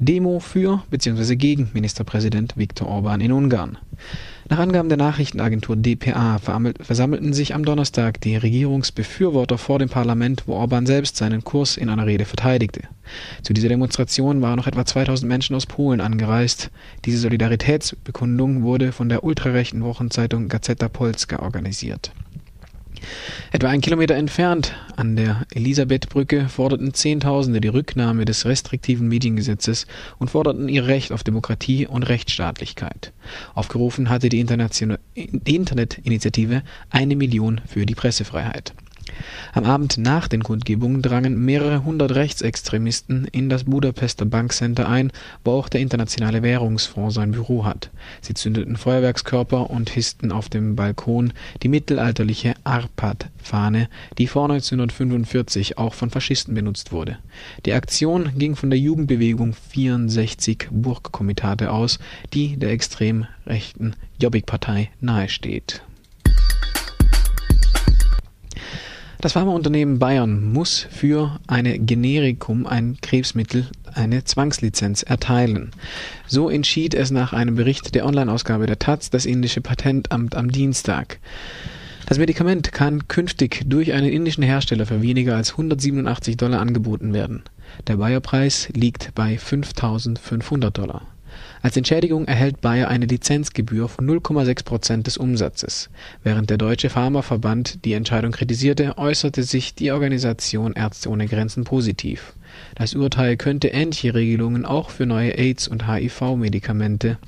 Demo für bzw. gegen Ministerpräsident Viktor Orban in Ungarn. Nach Angaben der Nachrichtenagentur dpa versammelten sich am Donnerstag die Regierungsbefürworter vor dem Parlament, wo Orban selbst seinen Kurs in einer Rede verteidigte. Zu dieser Demonstration waren noch etwa 2000 Menschen aus Polen angereist. Diese Solidaritätsbekundung wurde von der ultrarechten Wochenzeitung Gazeta Polska organisiert Etwa einen Kilometer entfernt an der Elisabethbrücke forderten Zehntausende die Rücknahme des restriktiven Mediengesetzes und forderten ihr Recht auf Demokratie und Rechtsstaatlichkeit. Aufgerufen hatte die Internetinitiative Eine Million für die Pressefreiheit am Abend nach den Kundgebungen drangen mehrere hundert Rechtsextremisten in das Budapester Bankcenter ein, wo auch der Internationale Währungsfonds sein Büro hat. Sie zündeten Feuerwerkskörper und hissten auf dem Balkon die mittelalterliche Arpad-Fahne, die vor 1945 auch von Faschisten benutzt wurde. Die Aktion ging von der Jugendbewegung 64 Burgkomitate aus, die der extrem rechten Jobbik-Partei nahesteht Das Pharmaunternehmen Bayern muss für eine Generikum, ein Krebsmittel, eine Zwangslizenz erteilen. So entschied es nach einem Bericht der Online-Ausgabe der taz das indische Patentamt am Dienstag. Das Medikament kann künftig durch einen indischen Hersteller für weniger als 187 Dollar angeboten werden. Der Bayer-Preis liegt bei 5.500 Dollar als Entschädigung erhält Bayer eine Lizenzgebühr von 0,6 Prozent des Umsatzes. Während der Deutsche Pharmaverband die Entscheidung kritisierte, äußerte sich die Organisation Ärzte ohne Grenzen positiv. Das Urteil könnte ähnliche Regelungen auch für neue Aids- und HIV-Medikamente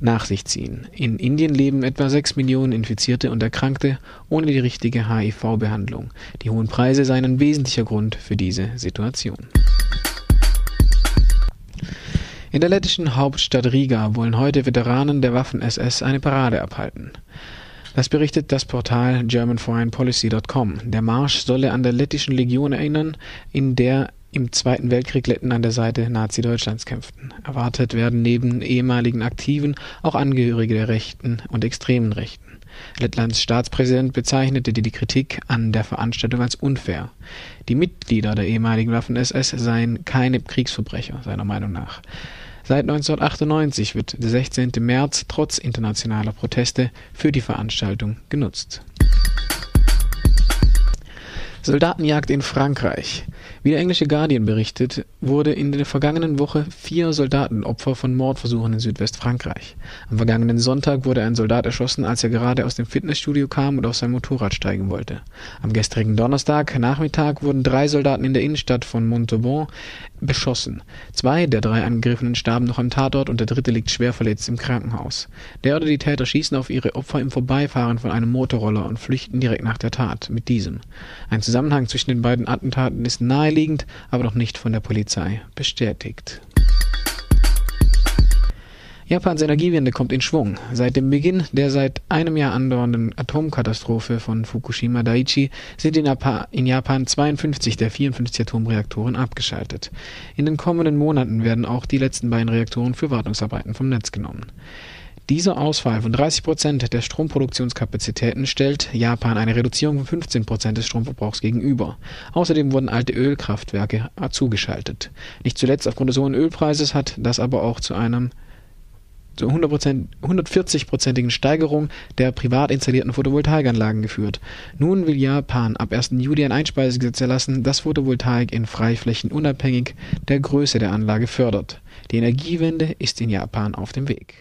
nach sich ziehen. In Indien leben etwa 6 Millionen Infizierte und Erkrankte ohne die richtige HIV-Behandlung. Die hohen Preise seien ein wesentlicher Grund für diese Situation in der lettischen Hauptstadt Riga wollen heute Veteranen der Waffen-SS eine Parade abhalten. Das berichtet das Portal GermanForeignPolicy.com. Der Marsch solle an der lettischen Legion erinnern, in der im Zweiten Weltkrieg Letten an der Seite Nazi-Deutschlands kämpften. Erwartet werden neben ehemaligen Aktiven auch Angehörige der Rechten und extremen Rechten. Lettlands Staatspräsident bezeichnete die Kritik an der Veranstaltung als unfair. Die Mitglieder der ehemaligen Waffen-SS seien keine Kriegsverbrecher, seiner Meinung nach. Seit 1998 wird der 16. März trotz internationaler Proteste für die Veranstaltung genutzt. Soldatenjagd in Frankreich wie der englische Guardian berichtet, wurde in der vergangenen Woche vier Soldaten Opfer von Mordversuchen in Südwestfrankreich. Am vergangenen Sonntag wurde ein Soldat erschossen, als er gerade aus dem Fitnessstudio kam und auf sein Motorrad steigen wollte. Am gestrigen Donnerstag Nachmittag wurden drei Soldaten in der Innenstadt von Montauban beschossen. Zwei der drei Angegriffenen starben noch am Tatort und der dritte liegt schwer verletzt im Krankenhaus. Der oder die Täter schießen auf ihre Opfer im Vorbeifahren von einem Motorroller und flüchten direkt nach der Tat mit diesem. Ein Zusammenhang zwischen den beiden Attentaten ist nahe naheliegend, aber noch nicht von der Polizei bestätigt. Japans Energiewende kommt in Schwung. Seit dem Beginn der seit einem Jahr andauernden Atomkatastrophe von Fukushima Daiichi sind in Japan 52 der 54 Atomreaktoren abgeschaltet. In den kommenden Monaten werden auch die letzten beiden Reaktoren für Wartungsarbeiten vom Netz genommen. Dieser Ausfall von 30 Prozent der Stromproduktionskapazitäten stellt Japan eine Reduzierung von 15 Prozent des Stromverbrauchs gegenüber. Außerdem wurden alte Ölkraftwerke zugeschaltet. Nicht zuletzt aufgrund des hohen Ölpreises hat das aber auch zu einem zu 140-prozentigen Steigerung der privat installierten Photovoltaikanlagen geführt. Nun will Japan ab 1. Juli ein Einspeisegesetz erlassen, das Photovoltaik in Freiflächen unabhängig der Größe der Anlage fördert. Die Energiewende ist in Japan auf dem Weg.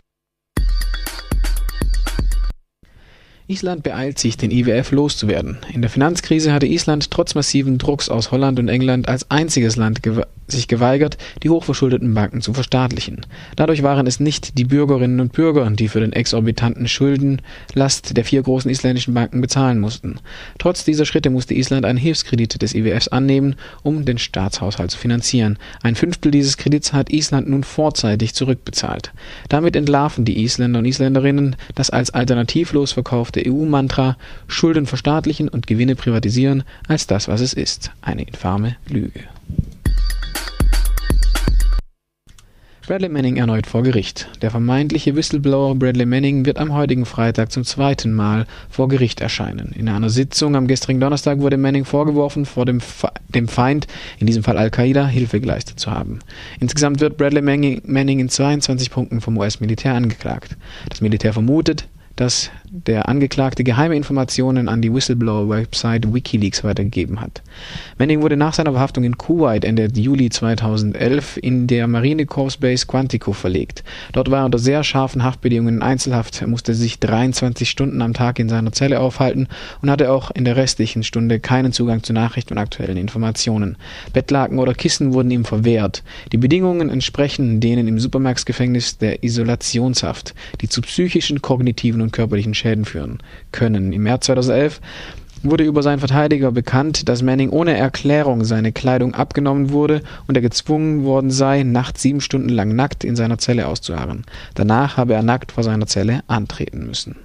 Island beeilt sich, den IWF loszuwerden. In der Finanzkrise hatte Island trotz massiven Drucks aus Holland und England als einziges Land sich geweigert, die hochverschuldeten Banken zu verstaatlichen. Dadurch waren es nicht die Bürgerinnen und Bürger, die für den exorbitanten Schuldenlast der vier großen isländischen Banken bezahlen mussten. Trotz dieser Schritte musste Island einen Hilfskredit des IWFs annehmen, um den Staatshaushalt zu finanzieren. Ein Fünftel dieses Kredits hat Island nun vorzeitig zurückbezahlt. Damit entlarven die Isländer und Isländerinnen das als alternativlos verkaufte EU-Mantra Schulden verstaatlichen und Gewinne privatisieren als das, was es ist. Eine infame Lüge. Bradley Manning erneut vor Gericht. Der vermeintliche Whistleblower Bradley Manning wird am heutigen Freitag zum zweiten Mal vor Gericht erscheinen. In einer Sitzung am gestrigen Donnerstag wurde Manning vorgeworfen, vor dem, Fe dem Feind, in diesem Fall Al-Qaida, Hilfe geleistet zu haben. Insgesamt wird Bradley Manning in 22 Punkten vom US-Militär angeklagt. Das Militär vermutet, dass der Angeklagte geheime Informationen an die Whistleblower-Website Wikileaks weitergegeben hat. Manning wurde nach seiner Verhaftung in Kuwait Ende Juli 2011 in der Marine Corps Base Quantico verlegt. Dort war er unter sehr scharfen Haftbedingungen in Einzelhaft. Er musste sich 23 Stunden am Tag in seiner Zelle aufhalten und hatte auch in der restlichen Stunde keinen Zugang zu Nachrichten und aktuellen Informationen. Bettlaken oder Kissen wurden ihm verwehrt. Die Bedingungen entsprechen denen im Supermax-Gefängnis der Isolationshaft, die zu psychischen, kognitiven und körperlichen Schäden führen können. Im März 2011 wurde über seinen Verteidiger bekannt, dass Manning ohne Erklärung seine Kleidung abgenommen wurde und er gezwungen worden sei, nachts sieben Stunden lang nackt in seiner Zelle auszuharren. Danach habe er nackt vor seiner Zelle antreten müssen.